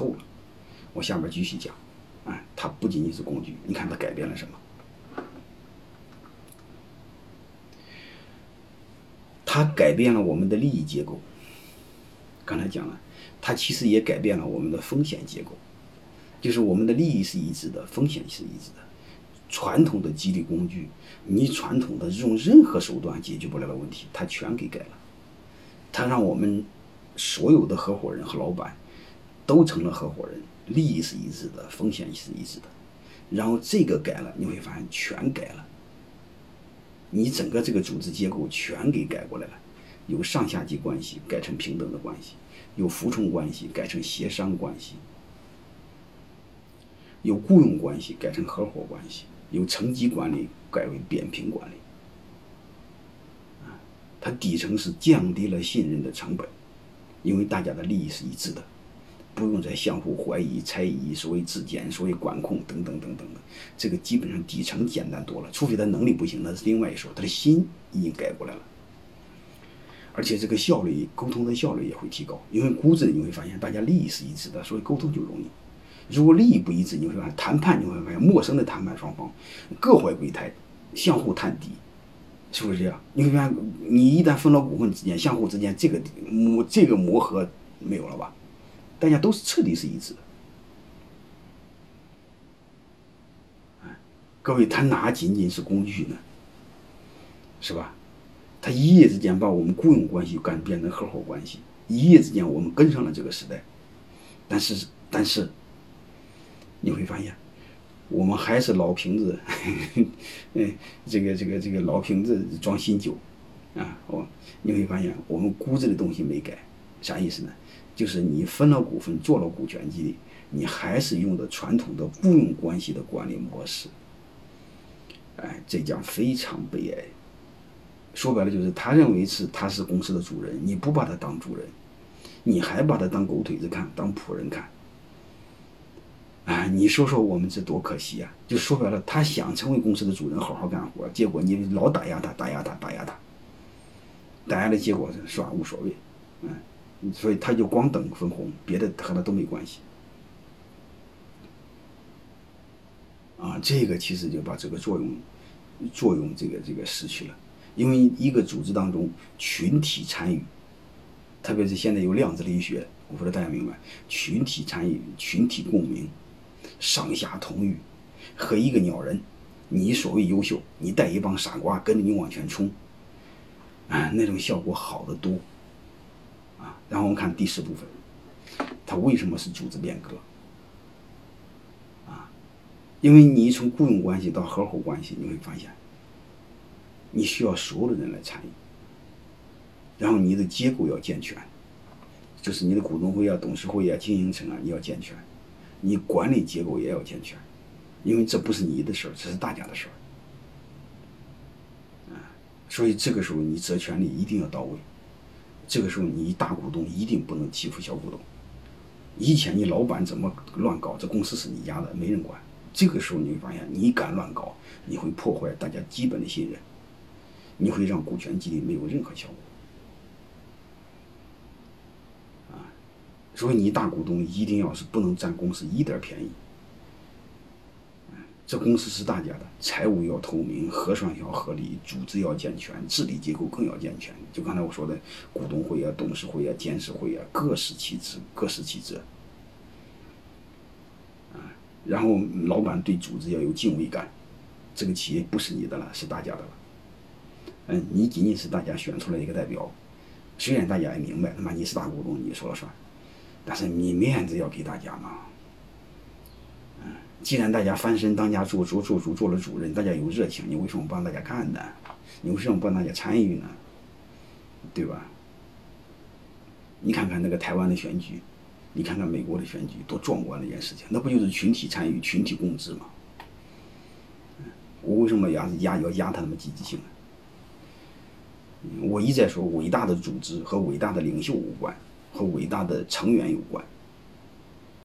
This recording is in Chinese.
够了。我下面继续讲，啊，它不仅仅是工具，你看它改变了什么？它改变了我们的利益结构。刚才讲了，它其实也改变了我们的风险结构，就是我们的利益是一致的，风险是一致的。传统的激励工具，你传统的用任何手段解决不了的问题，它全给改了。它让我们所有的合伙人和老板都成了合伙人，利益是一致的，风险是一致的。然后这个改了，你会发现全改了。你整个这个组织结构全给改过来了，由上下级关系改成平等的关系，由服从关系改成协商关系，由雇佣关系改成合伙关系，由层级管理改为扁平管理。啊，它底层是降低了信任的成本，因为大家的利益是一致的。不用再相互怀疑、猜疑，所谓质检、所谓管控等等等等的，这个基本上底层简单多了。除非他能力不行，那是另外一说。他的心已经改过来了，而且这个效率、沟通的效率也会提高。因为估值你会发现大家利益是一致的，所以沟通就容易。如果利益不一致，你会发现谈判你会发现陌生的谈判双方各怀鬼胎，相互探底，是不是这样？你会发现你一旦分了股份之间，相互之间这个磨这个磨合没有了吧？大家都是彻底是一致的，各位，他哪仅仅是工具呢？是吧？他一夜之间把我们雇佣关系干变成合伙关系，一夜之间我们跟上了这个时代。但是，但是你会发现，我们还是老瓶子，嗯，这个这个这个老瓶子装新酒啊！我你会发现，我们估值的东西没改，啥意思呢？就是你分了股份，做了股权激励，你还是用的传统的雇佣关系的管理模式，哎，这将非常悲哀。说白了就是，他认为是他是公司的主人，你不把他当主人，你还把他当狗腿子看，当仆人看。哎，你说说我们这多可惜呀！就说白了，他想成为公司的主人，好好干活，结果你老打压他，打压他，打压他，打压的结果是吧？无所谓，嗯。所以他就光等分红，别的和他都没关系。啊，这个其实就把这个作用，作用这个这个失去了。因为一个组织当中群体参与，特别是现在有量子力学，我不知道大家明白，群体参与、群体共鸣、上下同欲，和一个鸟人，你所谓优秀，你带一帮傻瓜跟着你往前冲，啊，那种效果好得多。啊然后我们看第四部分，它为什么是组织变革？啊，因为你从雇佣关系到合伙关系，你会发现，你需要所有的人来参与。然后你的结构要健全，就是你的股东会啊、董事会啊、经营层啊，你要健全，你管理结构也要健全，因为这不是你的事儿，这是大家的事儿。啊，所以这个时候你责权利一定要到位。这个时候，你大股东一定不能欺负小股东。以前你老板怎么乱搞，这公司是你家的，没人管。这个时候你会发现，你敢乱搞，你会破坏大家基本的信任，你会让股权激励没有任何效果。啊，所以你大股东一定要是不能占公司一点便宜。这公司是大家的，财务要透明，核算要合理，组织要健全，治理结构更要健全。就刚才我说的，股东会啊、董事会啊、监事会啊，各司其职，各司其责。啊，然后老板对组织要有敬畏感，这个企业不是你的了，是大家的了。嗯，你仅仅是大家选出来一个代表，虽然大家也明白，他妈你是大股东，你说了算，但是你面子要给大家嘛。既然大家翻身当家做做做主做了主任，大家有热情，你为什么不让大家看呢？你为什么不让大家参与呢？对吧？你看看那个台湾的选举，你看看美国的选举，多壮观的一件事情，那不就是群体参与、群体共治吗？我为什么压压要压他们积极性呢？我一再说，伟大的组织和伟大的领袖无关，和伟大的成员有关。